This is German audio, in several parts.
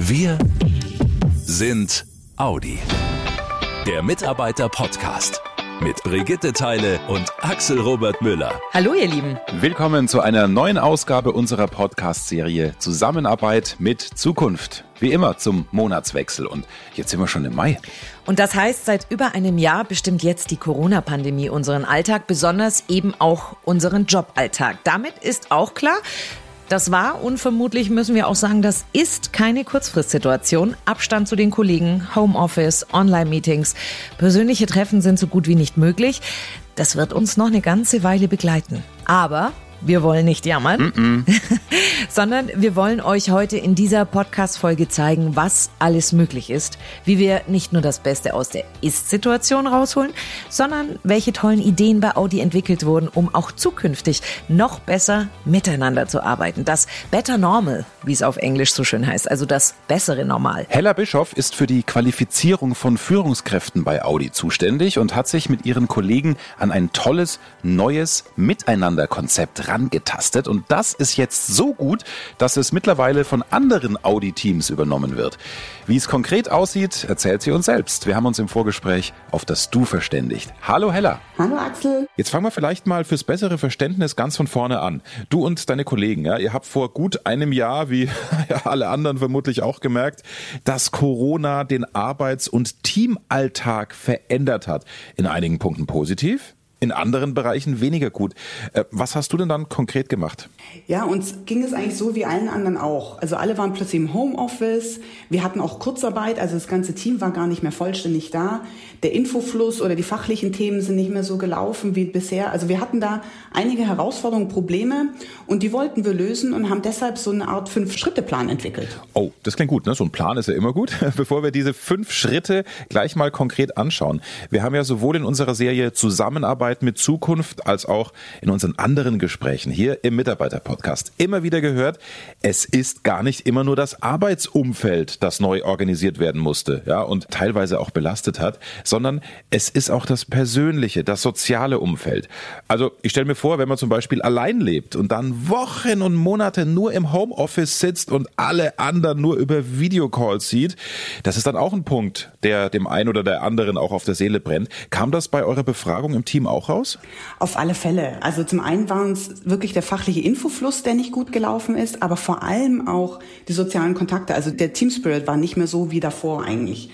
Wir sind Audi. Der Mitarbeiter-Podcast mit Brigitte Teile und Axel Robert Müller. Hallo ihr Lieben. Willkommen zu einer neuen Ausgabe unserer Podcast-Serie Zusammenarbeit mit Zukunft. Wie immer zum Monatswechsel und jetzt sind wir schon im Mai. Und das heißt, seit über einem Jahr bestimmt jetzt die Corona-Pandemie unseren Alltag, besonders eben auch unseren Joballtag. Damit ist auch klar, das war und vermutlich müssen wir auch sagen, das ist keine Kurzfristsituation. Abstand zu den Kollegen, Homeoffice, Online-Meetings, persönliche Treffen sind so gut wie nicht möglich. Das wird uns noch eine ganze Weile begleiten. Aber wir wollen nicht jammern, mm -mm. sondern wir wollen euch heute in dieser Podcast-Folge zeigen, was alles möglich ist, wie wir nicht nur das Beste aus der Ist-Situation rausholen, sondern welche tollen Ideen bei Audi entwickelt wurden, um auch zukünftig noch besser miteinander zu arbeiten. Das Better Normal, wie es auf Englisch so schön heißt, also das bessere Normal. Hella Bischoff ist für die Qualifizierung von Führungskräften bei Audi zuständig und hat sich mit ihren Kollegen an ein tolles, neues Miteinanderkonzept herangetastet und das ist jetzt so gut, dass es mittlerweile von anderen Audi-Teams übernommen wird. Wie es konkret aussieht, erzählt sie uns selbst. Wir haben uns im Vorgespräch auf das Du verständigt. Hallo Hella. Hallo Axel. Jetzt fangen wir vielleicht mal fürs bessere Verständnis ganz von vorne an. Du und deine Kollegen, ja, ihr habt vor gut einem Jahr, wie ja, alle anderen vermutlich auch gemerkt, dass Corona den Arbeits- und Teamalltag verändert hat. In einigen Punkten positiv, in anderen Bereichen weniger gut. Äh, was hast du denn dann konkret gemacht? Ja, uns ging es eigentlich so wie allen anderen auch. Also alle waren plötzlich im Homeoffice. Wir hatten auch Kurzarbeit, also das ganze Team war gar nicht mehr vollständig da. Der Infofluss oder die fachlichen Themen sind nicht mehr so gelaufen wie bisher. Also wir hatten da einige Herausforderungen, Probleme und die wollten wir lösen und haben deshalb so eine Art Fünf-Schritte-Plan entwickelt. Oh, das klingt gut, ne? So ein Plan ist ja immer gut. Bevor wir diese fünf Schritte gleich mal konkret anschauen. Wir haben ja sowohl in unserer Serie Zusammenarbeit Zusammenarbeit mit Zukunft als auch in unseren anderen Gesprächen hier im Mitarbeiter-Podcast immer wieder gehört, es ist gar nicht immer nur das Arbeitsumfeld, das neu organisiert werden musste, ja, und teilweise auch belastet hat, sondern es ist auch das persönliche, das soziale Umfeld. Also ich stelle mir vor, wenn man zum Beispiel allein lebt und dann Wochen und Monate nur im Homeoffice sitzt und alle anderen nur über Videocalls sieht, das ist dann auch ein Punkt, der dem einen oder der anderen auch auf der Seele brennt. Kam das bei eurer Befragung im Team auch auch raus? Auf alle Fälle. Also zum einen waren es wirklich der fachliche Infofluss, der nicht gut gelaufen ist, aber vor allem auch die sozialen Kontakte. Also der Team Spirit war nicht mehr so wie davor eigentlich.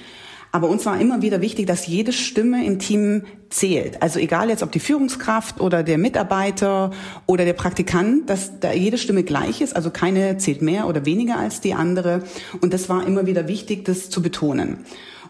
Aber uns war immer wieder wichtig, dass jede Stimme im Team zählt. Also egal jetzt ob die Führungskraft oder der Mitarbeiter oder der Praktikant, dass da jede Stimme gleich ist. Also keine zählt mehr oder weniger als die andere. Und das war immer wieder wichtig, das zu betonen.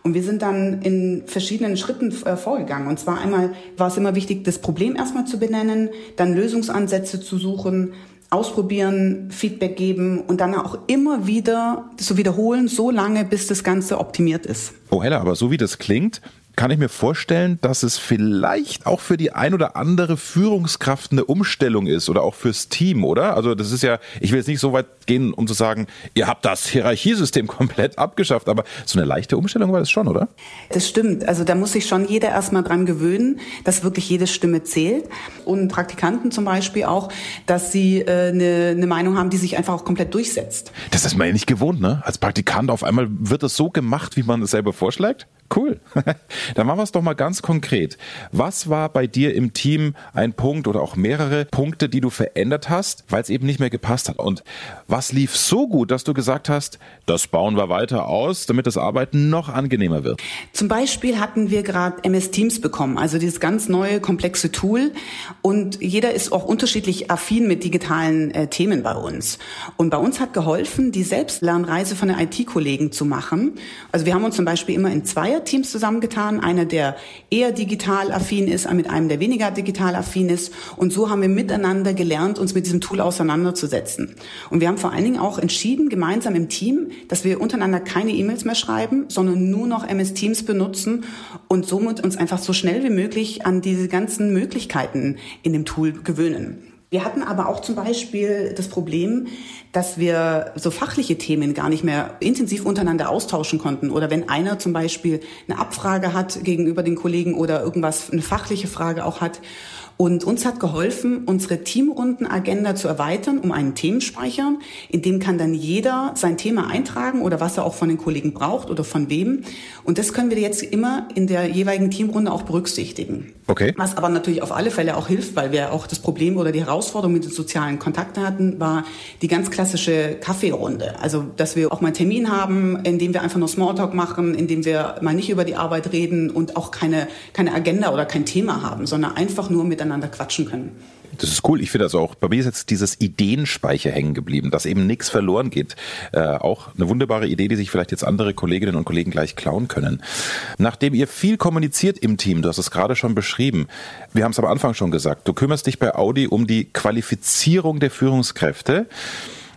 Und wir sind dann in verschiedenen Schritten äh, vorgegangen. Und zwar einmal war es immer wichtig, das Problem erstmal zu benennen, dann Lösungsansätze zu suchen, ausprobieren, Feedback geben und dann auch immer wieder zu wiederholen, so lange, bis das Ganze optimiert ist. Oh Hella, aber so wie das klingt, kann ich mir vorstellen, dass es vielleicht auch für die ein oder andere Führungskraft eine Umstellung ist oder auch fürs Team, oder? Also das ist ja, ich will jetzt nicht so weit gehen, um zu sagen, ihr habt das Hierarchiesystem komplett abgeschafft, aber so eine leichte Umstellung war das schon, oder? Das stimmt. Also da muss sich schon jeder erstmal dran gewöhnen, dass wirklich jede Stimme zählt. Und Praktikanten zum Beispiel auch, dass sie äh, eine, eine Meinung haben, die sich einfach auch komplett durchsetzt. Das ist man ja nicht gewohnt, ne? Als Praktikant auf einmal wird das so gemacht, wie man es selber vorschlägt. Cool. Dann machen wir es doch mal ganz konkret. Was war bei dir im Team ein Punkt oder auch mehrere Punkte, die du verändert hast, weil es eben nicht mehr gepasst hat? Und was lief so gut, dass du gesagt hast, das bauen wir weiter aus, damit das Arbeiten noch angenehmer wird? Zum Beispiel hatten wir gerade MS Teams bekommen, also dieses ganz neue, komplexe Tool. Und jeder ist auch unterschiedlich affin mit digitalen äh, Themen bei uns. Und bei uns hat geholfen, die Selbstlernreise von den IT-Kollegen zu machen. Also wir haben uns zum Beispiel immer in zwei Teams zusammengetan. Einer, der eher digital affin ist, mit einem, der weniger digital affin ist. Und so haben wir miteinander gelernt, uns mit diesem Tool auseinanderzusetzen. Und wir haben vor allen Dingen auch entschieden, gemeinsam im Team, dass wir untereinander keine E-Mails mehr schreiben, sondern nur noch MS Teams benutzen und somit uns einfach so schnell wie möglich an diese ganzen Möglichkeiten in dem Tool gewöhnen. Wir hatten aber auch zum Beispiel das Problem, dass wir so fachliche Themen gar nicht mehr intensiv untereinander austauschen konnten. Oder wenn einer zum Beispiel eine Abfrage hat gegenüber den Kollegen oder irgendwas, eine fachliche Frage auch hat Und uns hat geholfen, unsere Teamrundenagenda zu erweitern um einen Themenspeicher. In dem kann dann jeder sein Thema eintragen oder was er auch von den Kollegen braucht oder von wem. Und das können wir jetzt immer in der jeweiligen Teamrunde auch berücksichtigen. Okay. Was aber natürlich auf alle Fälle auch hilft, weil wir auch das Problem oder die Herausforderung mit den sozialen Kontakten hatten, war die ganz klassische Kaffeerunde. Also, dass wir auch mal einen Termin haben, in dem wir einfach nur Smalltalk machen, in dem wir mal nicht über die Arbeit reden und auch keine, keine Agenda oder kein Thema haben, sondern einfach nur miteinander quatschen können. Das ist cool. Ich finde also auch, bei mir ist jetzt dieses Ideenspeicher hängen geblieben, dass eben nichts verloren geht. Äh, auch eine wunderbare Idee, die sich vielleicht jetzt andere Kolleginnen und Kollegen gleich klauen können. Nachdem ihr viel kommuniziert im Team, du hast es gerade schon beschrieben, wir haben es am Anfang schon gesagt, du kümmerst dich bei Audi um die Qualifizierung der Führungskräfte.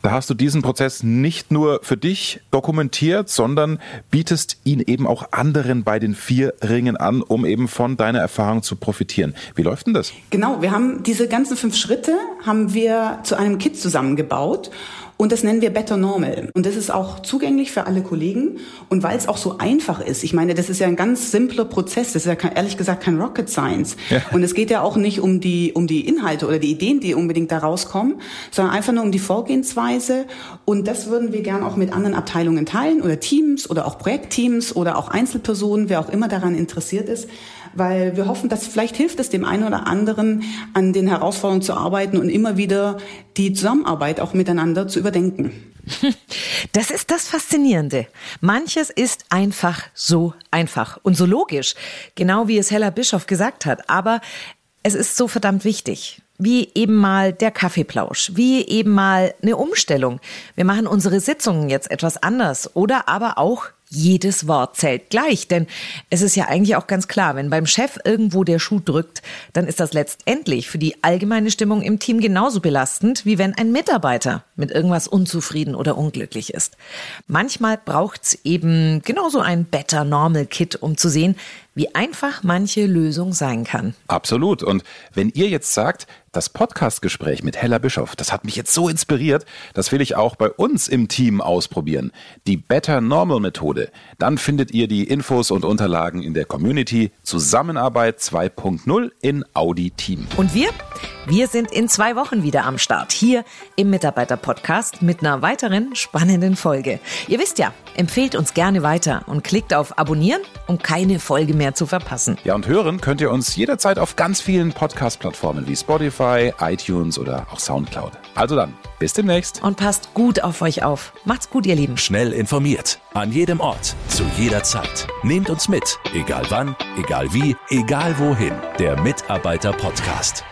Da hast du diesen Prozess nicht nur für dich dokumentiert, sondern bietest ihn eben auch anderen bei den vier Ringen an, um eben von deiner Erfahrung zu profitieren. Wie läuft denn das? Genau, wir haben diese ganzen fünf Schritte haben wir zu einem Kit zusammengebaut und das nennen wir Better Normal. Und das ist auch zugänglich für alle Kollegen. Und weil es auch so einfach ist, ich meine, das ist ja ein ganz simpler Prozess, das ist ja kein, ehrlich gesagt kein Rocket Science. Ja. Und es geht ja auch nicht um die, um die Inhalte oder die Ideen, die unbedingt da rauskommen, sondern einfach nur um die Vorgehensweise. Und das würden wir gern auch mit anderen Abteilungen teilen oder Teams oder auch Projektteams oder auch Einzelpersonen, wer auch immer daran interessiert ist weil wir hoffen, dass vielleicht hilft es dem einen oder anderen, an den Herausforderungen zu arbeiten und immer wieder die Zusammenarbeit auch miteinander zu überdenken. Das ist das Faszinierende. Manches ist einfach so einfach und so logisch, genau wie es Hella Bischoff gesagt hat. Aber es ist so verdammt wichtig. Wie eben mal der Kaffeeplausch, wie eben mal eine Umstellung. Wir machen unsere Sitzungen jetzt etwas anders oder aber auch jedes Wort zählt gleich, denn es ist ja eigentlich auch ganz klar, wenn beim Chef irgendwo der Schuh drückt, dann ist das letztendlich für die allgemeine Stimmung im Team genauso belastend, wie wenn ein Mitarbeiter mit irgendwas unzufrieden oder unglücklich ist. Manchmal braucht's eben genauso ein Better Normal Kit, um zu sehen, wie einfach manche Lösung sein kann. Absolut. Und wenn ihr jetzt sagt, das Podcastgespräch mit Hella Bischoff, das hat mich jetzt so inspiriert, das will ich auch bei uns im Team ausprobieren. Die Better Normal Methode. Dann findet ihr die Infos und Unterlagen in der Community Zusammenarbeit 2.0 in Audi Team. Und wir? Wir sind in zwei Wochen wieder am Start hier im Mitarbeiter-Podcast mit einer weiteren spannenden Folge. Ihr wisst ja, empfehlt uns gerne weiter und klickt auf Abonnieren, um keine Folge mehr zu verpassen. Ja, und hören könnt ihr uns jederzeit auf ganz vielen Podcast-Plattformen wie Spotify, iTunes oder auch Soundcloud. Also dann, bis demnächst. Und passt gut auf euch auf. Macht's gut, ihr Lieben. Schnell informiert. An jedem Ort. Zu jeder Zeit. Nehmt uns mit. Egal wann, egal wie, egal wohin. Der Mitarbeiter-Podcast.